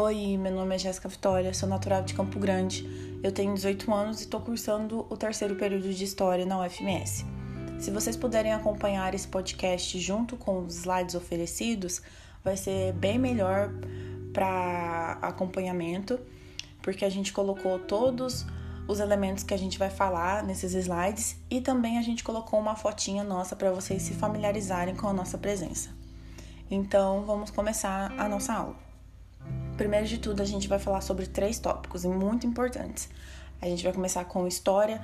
Oi, meu nome é Jéssica Vitória, sou natural de Campo Grande. Eu tenho 18 anos e estou cursando o terceiro período de História na UFMS. Se vocês puderem acompanhar esse podcast junto com os slides oferecidos, vai ser bem melhor para acompanhamento, porque a gente colocou todos os elementos que a gente vai falar nesses slides e também a gente colocou uma fotinha nossa para vocês se familiarizarem com a nossa presença. Então, vamos começar a nossa aula. Primeiro de tudo, a gente vai falar sobre três tópicos muito importantes. A gente vai começar com história,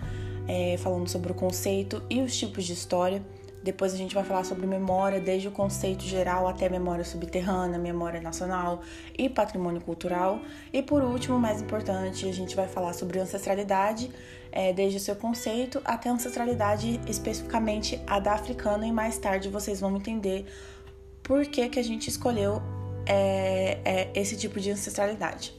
é, falando sobre o conceito e os tipos de história. Depois a gente vai falar sobre memória, desde o conceito geral até memória subterrânea, memória nacional e patrimônio cultural. E por último, mais importante, a gente vai falar sobre ancestralidade, é, desde o seu conceito até a ancestralidade especificamente a da africana. E mais tarde vocês vão entender por que, que a gente escolheu é, é, esse tipo de ancestralidade.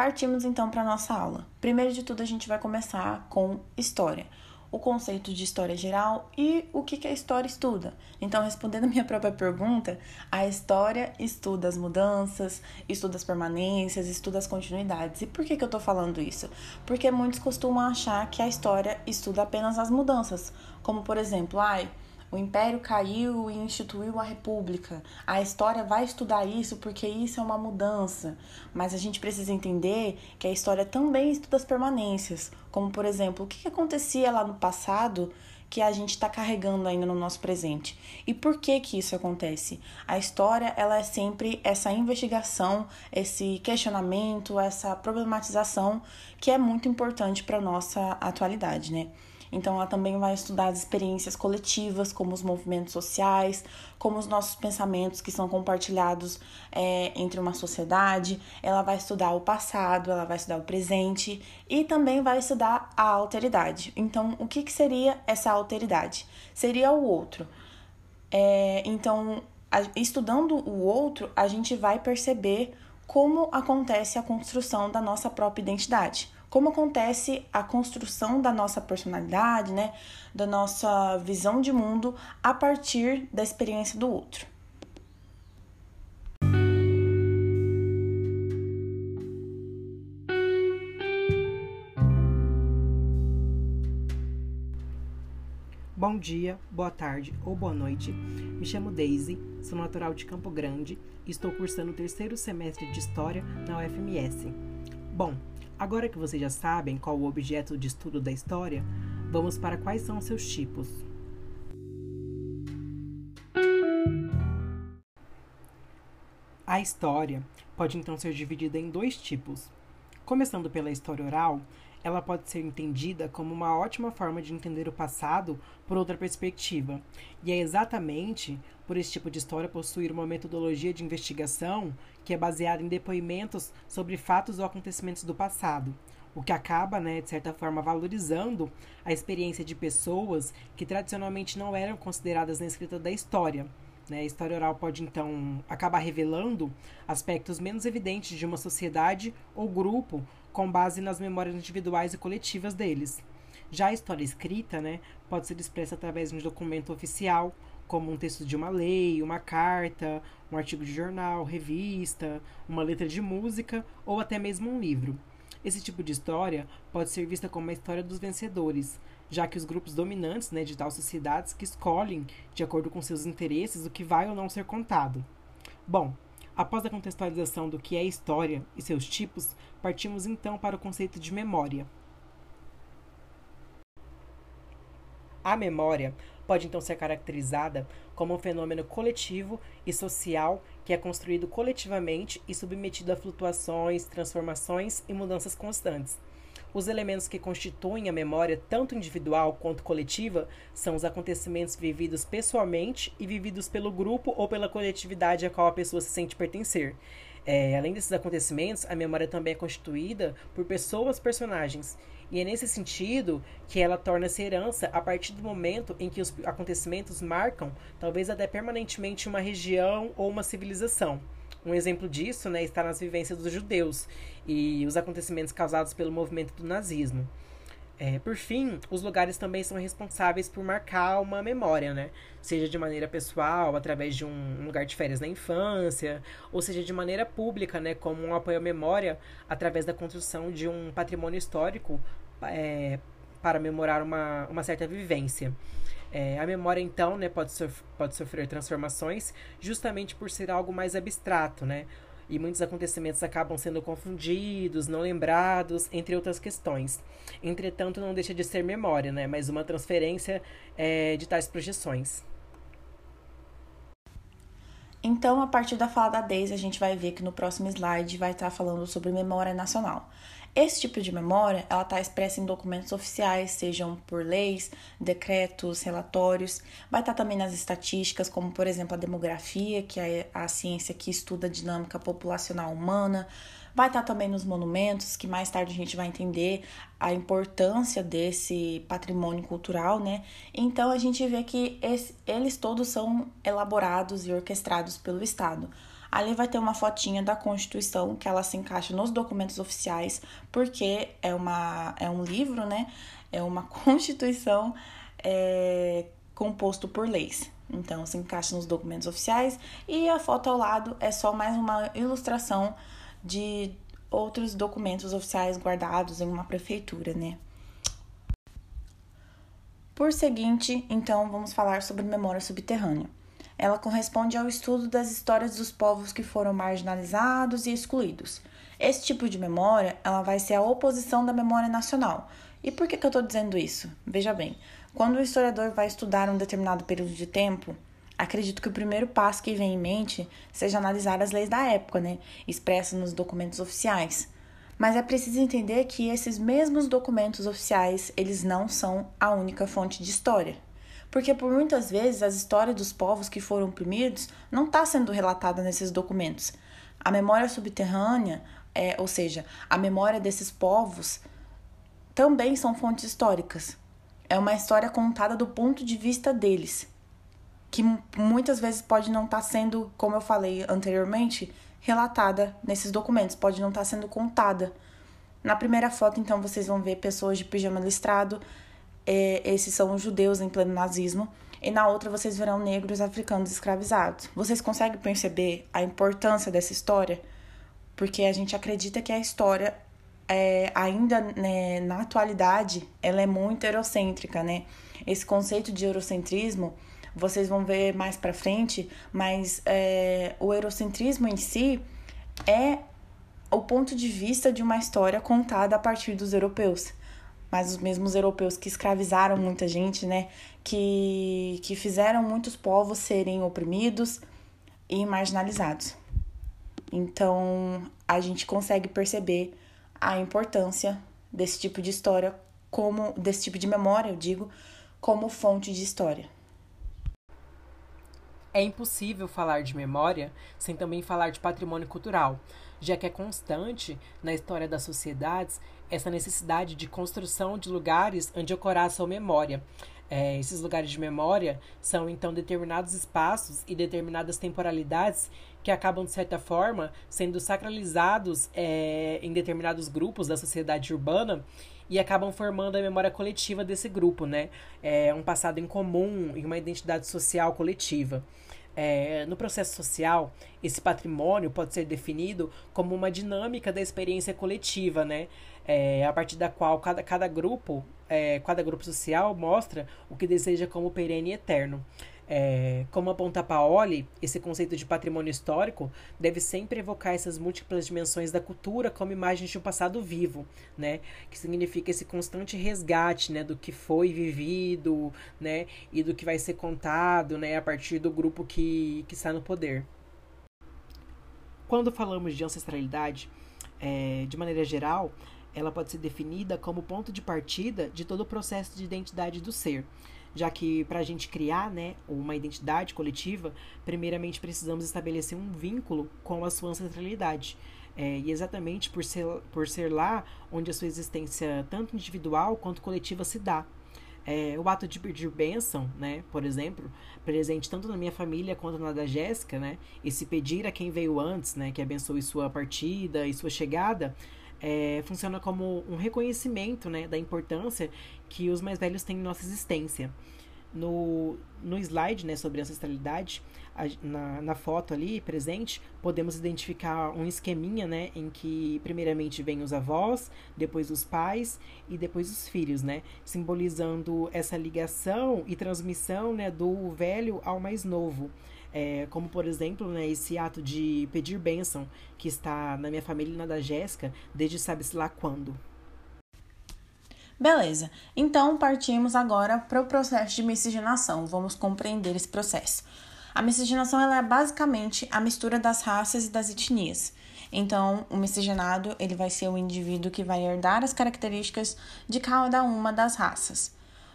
Partimos então para a nossa aula. Primeiro de tudo, a gente vai começar com história, o conceito de história geral e o que, que a história estuda. Então, respondendo a minha própria pergunta, a história estuda as mudanças, estuda as permanências, estuda as continuidades. E por que, que eu estou falando isso? Porque muitos costumam achar que a história estuda apenas as mudanças, como por exemplo, ai. O império caiu e instituiu a república. A história vai estudar isso porque isso é uma mudança. Mas a gente precisa entender que a história também estuda as permanências. Como, por exemplo, o que acontecia lá no passado que a gente está carregando ainda no nosso presente. E por que que isso acontece? A história ela é sempre essa investigação, esse questionamento, essa problematização que é muito importante para nossa atualidade, né? Então, ela também vai estudar as experiências coletivas, como os movimentos sociais, como os nossos pensamentos que são compartilhados é, entre uma sociedade. Ela vai estudar o passado, ela vai estudar o presente e também vai estudar a alteridade. Então, o que, que seria essa alteridade? Seria o outro. É, então, estudando o outro, a gente vai perceber como acontece a construção da nossa própria identidade como acontece a construção da nossa personalidade, né, da nossa visão de mundo a partir da experiência do outro. Bom dia, boa tarde ou boa noite. Me chamo Daisy, sou natural de Campo Grande e estou cursando o terceiro semestre de História na UFMS. Bom, Agora que vocês já sabem qual o objeto de estudo da história, vamos para quais são seus tipos. A história pode então ser dividida em dois tipos. Começando pela história oral, ela pode ser entendida como uma ótima forma de entender o passado por outra perspectiva. E é exatamente por esse tipo de história possuir uma metodologia de investigação que é baseada em depoimentos sobre fatos ou acontecimentos do passado, o que acaba, né, de certa forma, valorizando a experiência de pessoas que tradicionalmente não eram consideradas na escrita da história. Né? A história oral pode, então, acabar revelando aspectos menos evidentes de uma sociedade ou grupo com base nas memórias individuais e coletivas deles. Já a história escrita né, pode ser expressa através de um documento oficial, como um texto de uma lei, uma carta, um artigo de jornal, revista, uma letra de música ou até mesmo um livro. Esse tipo de história pode ser vista como a história dos vencedores, já que os grupos dominantes né, de tal sociedades que escolhem, de acordo com seus interesses, o que vai ou não ser contado. Bom, após a contextualização do que é história e seus tipos, partimos então para o conceito de memória. A memória pode então ser caracterizada como um fenômeno coletivo e social que é construído coletivamente e submetido a flutuações, transformações e mudanças constantes. Os elementos que constituem a memória, tanto individual quanto coletiva, são os acontecimentos vividos pessoalmente e vividos pelo grupo ou pela coletividade a qual a pessoa se sente pertencer. É, além desses acontecimentos, a memória também é constituída por pessoas, personagens. E é nesse sentido que ela torna-se herança a partir do momento em que os acontecimentos marcam, talvez até permanentemente, uma região ou uma civilização. Um exemplo disso né, está nas vivências dos judeus e os acontecimentos causados pelo movimento do nazismo. É, por fim, os lugares também são responsáveis por marcar uma memória, né? Seja de maneira pessoal, através de um lugar de férias na infância, ou seja de maneira pública, né? Como um apoio à memória, através da construção de um patrimônio histórico é, para memorar uma, uma certa vivência. É, a memória, então, né, pode, sof pode sofrer transformações justamente por ser algo mais abstrato, né? e muitos acontecimentos acabam sendo confundidos, não lembrados, entre outras questões. Entretanto, não deixa de ser memória, né? mas uma transferência é, de tais projeções. Então, a partir da fala da Deise, a gente vai ver que no próximo slide vai estar falando sobre memória nacional. Esse tipo de memória, ela está expressa em documentos oficiais, sejam por leis, decretos, relatórios. Vai estar tá também nas estatísticas, como por exemplo a demografia, que é a ciência que estuda a dinâmica populacional humana. Vai estar tá também nos monumentos, que mais tarde a gente vai entender a importância desse patrimônio cultural, né? Então a gente vê que esse, eles todos são elaborados e orquestrados pelo Estado. Ali vai ter uma fotinha da Constituição que ela se encaixa nos documentos oficiais, porque é, uma, é um livro, né? É uma Constituição é, composto por leis. Então, se encaixa nos documentos oficiais e a foto ao lado é só mais uma ilustração de outros documentos oficiais guardados em uma prefeitura, né? Por seguinte, então, vamos falar sobre memória subterrânea. Ela corresponde ao estudo das histórias dos povos que foram marginalizados e excluídos. Esse tipo de memória, ela vai ser a oposição da memória nacional. E por que, que eu estou dizendo isso? Veja bem, quando o historiador vai estudar um determinado período de tempo, acredito que o primeiro passo que vem em mente seja analisar as leis da época, né, expressas nos documentos oficiais. Mas é preciso entender que esses mesmos documentos oficiais, eles não são a única fonte de história porque por muitas vezes as histórias dos povos que foram oprimidos não está sendo relatada nesses documentos. A memória subterrânea, é, ou seja, a memória desses povos, também são fontes históricas. É uma história contada do ponto de vista deles, que muitas vezes pode não estar tá sendo, como eu falei anteriormente, relatada nesses documentos, pode não estar tá sendo contada. Na primeira foto, então, vocês vão ver pessoas de pijama listrado, é, esses são os judeus em pleno nazismo, e na outra vocês verão negros africanos escravizados. Vocês conseguem perceber a importância dessa história? Porque a gente acredita que a história, é, ainda né, na atualidade, ela é muito eurocêntrica, né? Esse conceito de eurocentrismo, vocês vão ver mais para frente, mas é, o eurocentrismo em si é o ponto de vista de uma história contada a partir dos europeus mas os mesmos europeus que escravizaram muita gente, né? Que, que fizeram muitos povos serem oprimidos e marginalizados. Então, a gente consegue perceber a importância desse tipo de história, como desse tipo de memória, eu digo, como fonte de história. É impossível falar de memória sem também falar de patrimônio cultural, já que é constante na história das sociedades essa necessidade de construção de lugares onde ocorra a sua memória. É, esses lugares de memória são então determinados espaços e determinadas temporalidades que acabam, de certa forma, sendo sacralizados é, em determinados grupos da sociedade urbana e acabam formando a memória coletiva desse grupo, né? É um passado em comum e uma identidade social coletiva. É, no processo social, esse patrimônio pode ser definido como uma dinâmica da experiência coletiva, né? É, a partir da qual cada, cada grupo, é, cada grupo social mostra o que deseja como perene e eterno. É, como aponta Paoli, esse conceito de patrimônio histórico deve sempre evocar essas múltiplas dimensões da cultura como imagens de um passado vivo, né? Que significa esse constante resgate, né, do que foi vivido, né, e do que vai ser contado, né, a partir do grupo que, que está no poder. Quando falamos de ancestralidade, é, de maneira geral, ela pode ser definida como ponto de partida de todo o processo de identidade do ser já que para a gente criar né, uma identidade coletiva, primeiramente precisamos estabelecer um vínculo com a sua ancestralidade. É, e exatamente por ser, por ser lá onde a sua existência, tanto individual quanto coletiva, se dá. É, o ato de pedir bênção, né, por exemplo, presente tanto na minha família quanto na da Jéssica, né, esse pedir a quem veio antes, né, que abençoe sua partida e sua chegada, é, funciona como um reconhecimento né, da importância que os mais velhos têm em nossa existência. No, no slide né, sobre ancestralidade, a, na, na foto ali presente, podemos identificar um esqueminha né, em que primeiramente vem os avós, depois os pais e depois os filhos, né, simbolizando essa ligação e transmissão né, do velho ao mais novo. É, como, por exemplo, né, esse ato de pedir bênção que está na minha família e na da Jéssica desde sabe-se lá quando. Beleza, então partimos agora para o processo de miscigenação. Vamos compreender esse processo. A miscigenação ela é basicamente a mistura das raças e das etnias. Então, o miscigenado ele vai ser o indivíduo que vai herdar as características de cada uma das raças.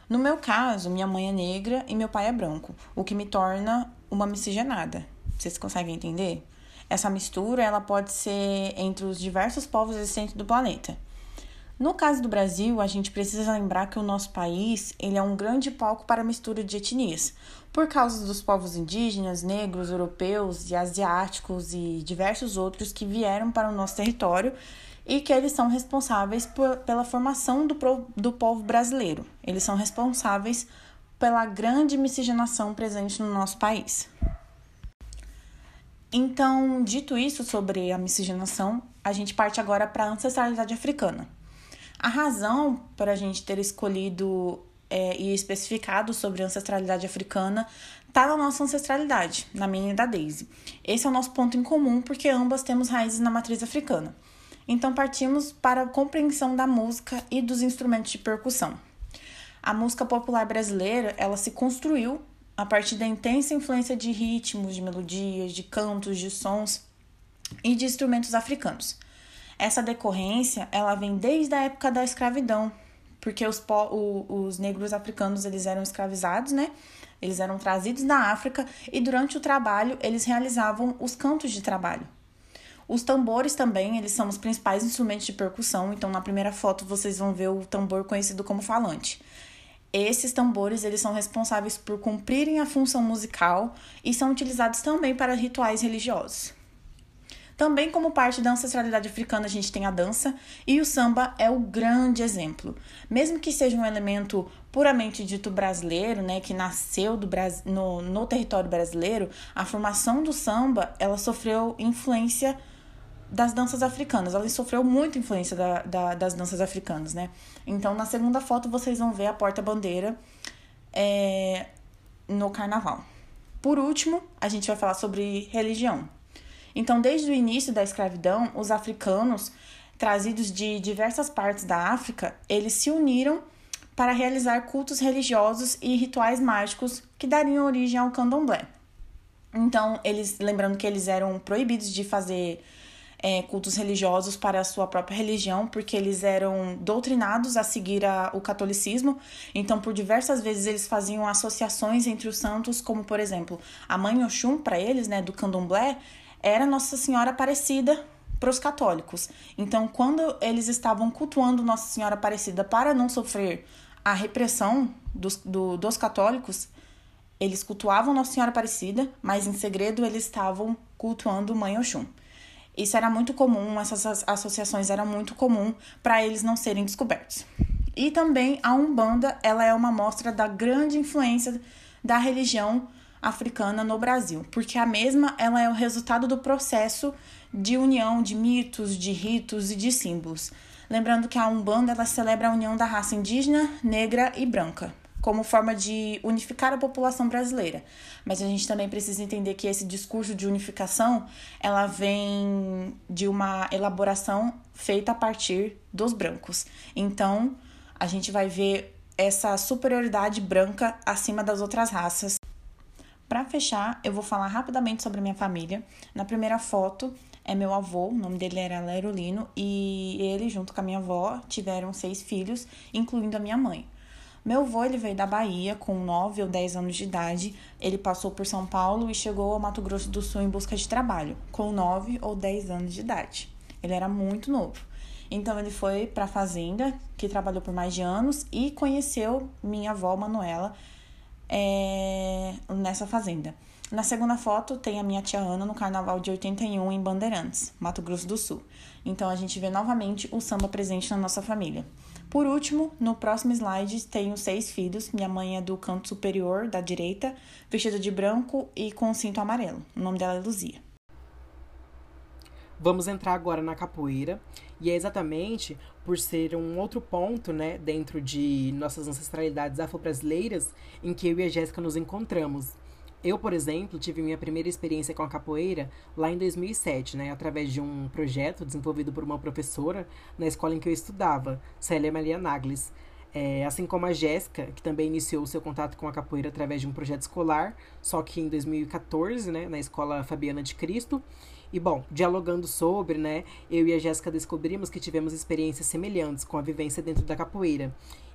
No meu caso, minha mãe é negra e meu pai é branco, o que me torna uma miscigenada. Vocês conseguem entender? Essa mistura ela pode ser entre os diversos povos existentes do planeta. No caso do Brasil, a gente precisa lembrar que o nosso país ele é um grande palco para a mistura de etnias, por causa dos povos indígenas, negros, europeus e asiáticos e diversos outros que vieram para o nosso território e que eles são responsáveis por, pela formação do, do povo brasileiro. Eles são responsáveis pela grande miscigenação presente no nosso país. Então, dito isso sobre a miscigenação, a gente parte agora para a ancestralidade africana. A razão para a gente ter escolhido é, e especificado sobre a ancestralidade africana está na nossa ancestralidade, na minha e da Daisy. Esse é o nosso ponto em comum porque ambas temos raízes na matriz africana. Então partimos para a compreensão da música e dos instrumentos de percussão. A música popular brasileira, ela se construiu a partir da intensa influência de ritmos, de melodias, de cantos, de sons e de instrumentos africanos. Essa decorrência, ela vem desde a época da escravidão, porque os, o, os negros africanos eles eram escravizados, né? Eles eram trazidos da África e durante o trabalho eles realizavam os cantos de trabalho. Os tambores também, eles são os principais instrumentos de percussão, então na primeira foto vocês vão ver o tambor conhecido como falante. Esses tambores, eles são responsáveis por cumprirem a função musical e são utilizados também para rituais religiosos. Também como parte da ancestralidade africana, a gente tem a dança e o samba é o grande exemplo. Mesmo que seja um elemento puramente dito brasileiro, né, que nasceu do no, no território brasileiro, a formação do samba, ela sofreu influência das danças africanas. Ela sofreu muita influência da, da, das danças africanas, né? Então, na segunda foto, vocês vão ver a porta-bandeira é, no carnaval. Por último, a gente vai falar sobre religião. Então, desde o início da escravidão, os africanos, trazidos de diversas partes da África, eles se uniram para realizar cultos religiosos e rituais mágicos que dariam origem ao candomblé. Então, eles, lembrando que eles eram proibidos de fazer é, cultos religiosos para a sua própria religião, porque eles eram doutrinados a seguir a, o catolicismo. Então, por diversas vezes, eles faziam associações entre os santos, como, por exemplo, a mãe Oxum, para eles, né, do candomblé, era Nossa Senhora Aparecida para os católicos. Então, quando eles estavam cultuando Nossa Senhora Aparecida para não sofrer a repressão dos, do, dos católicos, eles cultuavam Nossa Senhora Aparecida, mas em segredo eles estavam cultuando Mãe Oxum. Isso era muito comum, essas associações eram muito comum para eles não serem descobertos. E também a Umbanda, ela é uma mostra da grande influência da religião africana no Brasil, porque a mesma ela é o resultado do processo de união de mitos, de ritos e de símbolos. Lembrando que a Umbanda ela celebra a união da raça indígena, negra e branca como forma de unificar a população brasileira. Mas a gente também precisa entender que esse discurso de unificação, ela vem de uma elaboração feita a partir dos brancos. Então, a gente vai ver essa superioridade branca acima das outras raças. Para fechar, eu vou falar rapidamente sobre a minha família. Na primeira foto é meu avô, o nome dele era Lerolino, e ele, junto com a minha avó, tiveram seis filhos, incluindo a minha mãe. Meu avô ele veio da Bahia com 9 ou 10 anos de idade. Ele passou por São Paulo e chegou ao Mato Grosso do Sul em busca de trabalho, com 9 ou 10 anos de idade. Ele era muito novo. Então ele foi para a fazenda, que trabalhou por mais de anos, e conheceu minha avó Manuela é, nessa fazenda. Na segunda foto tem a minha tia Ana no carnaval de 81 em Bandeirantes, Mato Grosso do Sul. Então a gente vê novamente o samba presente na nossa família. Por último, no próximo slide tenho seis filhos. Minha mãe é do canto superior da direita, vestida de branco e com cinto amarelo. O nome dela é Luzia. Vamos entrar agora na capoeira, e é exatamente por ser um outro ponto, né, dentro de nossas ancestralidades afro-brasileiras, em que eu e a Jéssica nos encontramos. Eu, por exemplo, tive minha primeira experiência com a capoeira lá em 2007, né, através de um projeto desenvolvido por uma professora na escola em que eu estudava, Célia Maria Naglis. É, assim como a Jéssica, que também iniciou seu contato com a capoeira através de um projeto escolar, só que em 2014, né, na escola Fabiana de Cristo. E bom, dialogando sobre, né, eu e a Jéssica descobrimos que tivemos experiências semelhantes com a vivência dentro da capoeira.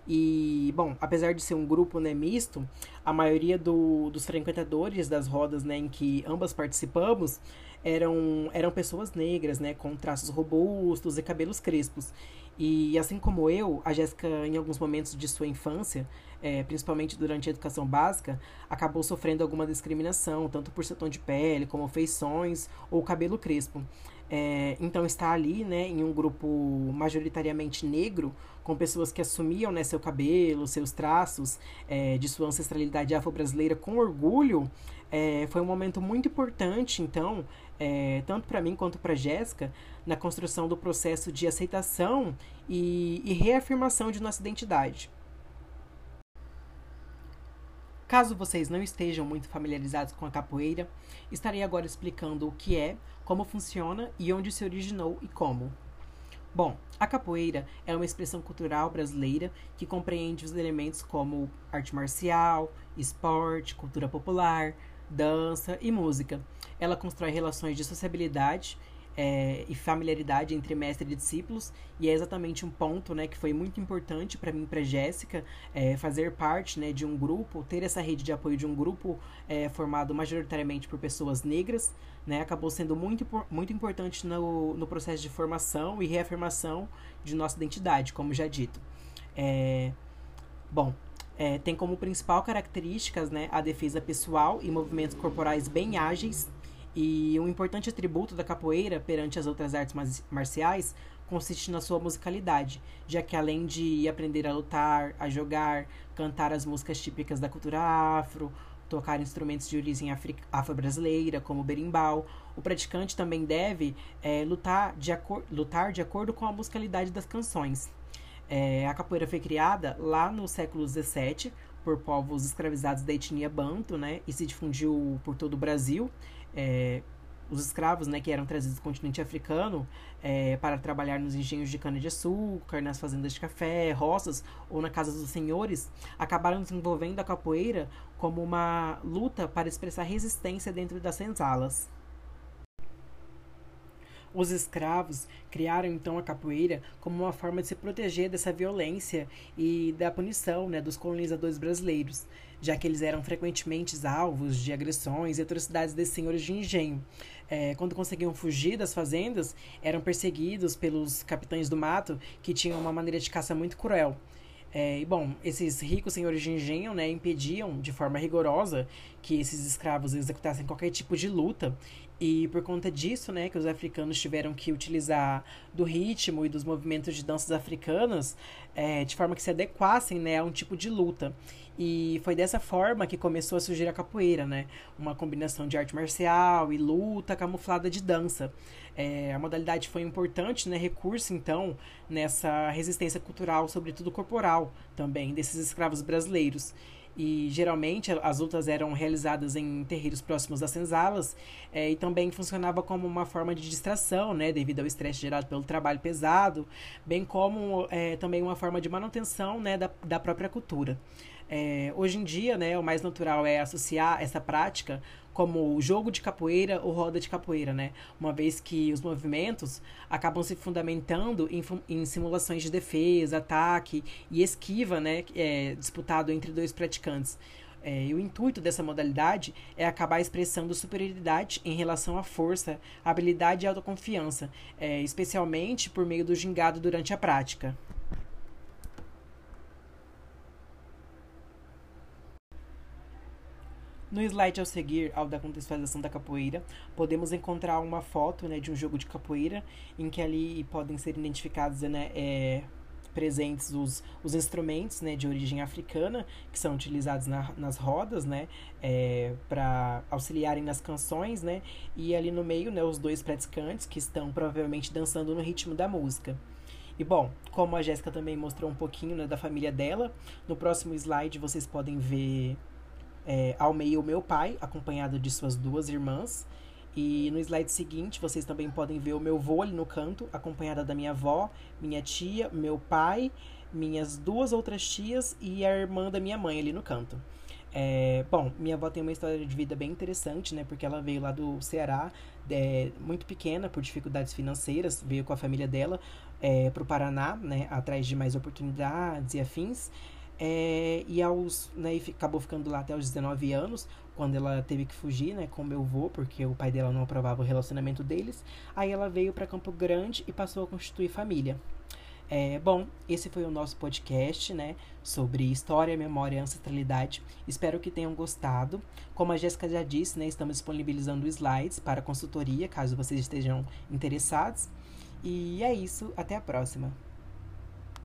E, bom, apesar de ser um grupo né, misto, a maioria do, dos frequentadores das rodas né, em que ambas participamos eram, eram pessoas negras, né, com traços robustos e cabelos crespos. E assim como eu, a Jéssica, em alguns momentos de sua infância, é, principalmente durante a educação básica, acabou sofrendo alguma discriminação, tanto por seu tom de pele, como feições ou cabelo crespo. É, então está ali, né, em um grupo majoritariamente negro, com pessoas que assumiam né, seu cabelo, seus traços é, de sua ancestralidade afro-brasileira com orgulho, é, foi um momento muito importante, então, é, tanto para mim quanto para Jéssica, na construção do processo de aceitação e, e reafirmação de nossa identidade. Caso vocês não estejam muito familiarizados com a capoeira, estarei agora explicando o que é, como funciona e onde se originou e como. Bom, a capoeira é uma expressão cultural brasileira que compreende os elementos como arte marcial, esporte, cultura popular, dança e música. Ela constrói relações de sociabilidade é, e familiaridade entre mestre e discípulos, e é exatamente um ponto né, que foi muito importante para mim e para Jéssica é, fazer parte né, de um grupo, ter essa rede de apoio de um grupo é, formado majoritariamente por pessoas negras, né, acabou sendo muito, muito importante no, no processo de formação e reafirmação de nossa identidade, como já dito. É, bom, é, tem como principal características né, a defesa pessoal e movimentos corporais bem ágeis e um importante atributo da capoeira perante as outras artes marciais consiste na sua musicalidade, já que além de aprender a lutar, a jogar, cantar as músicas típicas da cultura afro, tocar instrumentos de origem afro-brasileira, como o berimbau, o praticante também deve é, lutar, de lutar de acordo com a musicalidade das canções. É, a capoeira foi criada lá no século XVII por povos escravizados da etnia banto, né, e se difundiu por todo o Brasil é, os escravos, né, que eram trazidos do continente africano é, para trabalhar nos engenhos de cana-de-açúcar, nas fazendas de café, roças ou na casa dos senhores, acabaram desenvolvendo a capoeira como uma luta para expressar resistência dentro das senzalas. Os escravos criaram então a capoeira como uma forma de se proteger dessa violência e da punição né, dos colonizadores brasileiros já que eles eram frequentemente alvos de agressões e atrocidades desses senhores de engenho. É, quando conseguiam fugir das fazendas, eram perseguidos pelos capitães do mato, que tinham uma maneira de caça muito cruel. É, e bom, esses ricos senhores de engenho né, impediam de forma rigorosa que esses escravos executassem qualquer tipo de luta e por conta disso, né, que os africanos tiveram que utilizar do ritmo e dos movimentos de danças africanas é, de forma que se adequassem né, a um tipo de luta. E foi dessa forma que começou a surgir a capoeira, né? Uma combinação de arte marcial e luta camuflada de dança. É, a modalidade foi importante, né? Recurso, então, nessa resistência cultural, sobretudo corporal, também, desses escravos brasileiros e geralmente as lutas eram realizadas em terreiros próximos das senzalas é, e também funcionava como uma forma de distração, né, devido ao estresse gerado pelo trabalho pesado, bem como é, também uma forma de manutenção né, da, da própria cultura. É, hoje em dia, né, o mais natural é associar essa prática como jogo de capoeira ou roda de capoeira, né? Uma vez que os movimentos acabam se fundamentando em, em simulações de defesa, ataque e esquiva, né? É, disputado entre dois praticantes. É, e o intuito dessa modalidade é acabar expressando superioridade em relação à força, habilidade e autoconfiança, é, especialmente por meio do gingado durante a prática. No slide ao seguir, ao da contextualização da capoeira, podemos encontrar uma foto né, de um jogo de capoeira, em que ali podem ser identificados né, é, presentes os, os instrumentos né, de origem africana, que são utilizados na, nas rodas, né, é, para auxiliarem nas canções, né, e ali no meio, né, os dois praticantes que estão provavelmente dançando no ritmo da música. E bom, como a Jéssica também mostrou um pouquinho né, da família dela, no próximo slide vocês podem ver é, ao meio o meu pai, acompanhado de suas duas irmãs. E no slide seguinte, vocês também podem ver o meu vô ali no canto, acompanhada da minha avó, minha tia, meu pai, minhas duas outras tias e a irmã da minha mãe ali no canto. É, bom, minha avó tem uma história de vida bem interessante, né? Porque ela veio lá do Ceará, é, muito pequena, por dificuldades financeiras, veio com a família dela é, para o Paraná, né? Atrás de mais oportunidades e afins. É, e aos, né, acabou ficando lá até os 19 anos, quando ela teve que fugir, né, com meu avô, porque o pai dela não aprovava o relacionamento deles. Aí ela veio para Campo Grande e passou a constituir família. É, bom, esse foi o nosso podcast, né, sobre história, memória e ancestralidade. Espero que tenham gostado. Como a Jéssica já disse, né, estamos disponibilizando slides para consultoria, caso vocês estejam interessados. E é isso, até a próxima.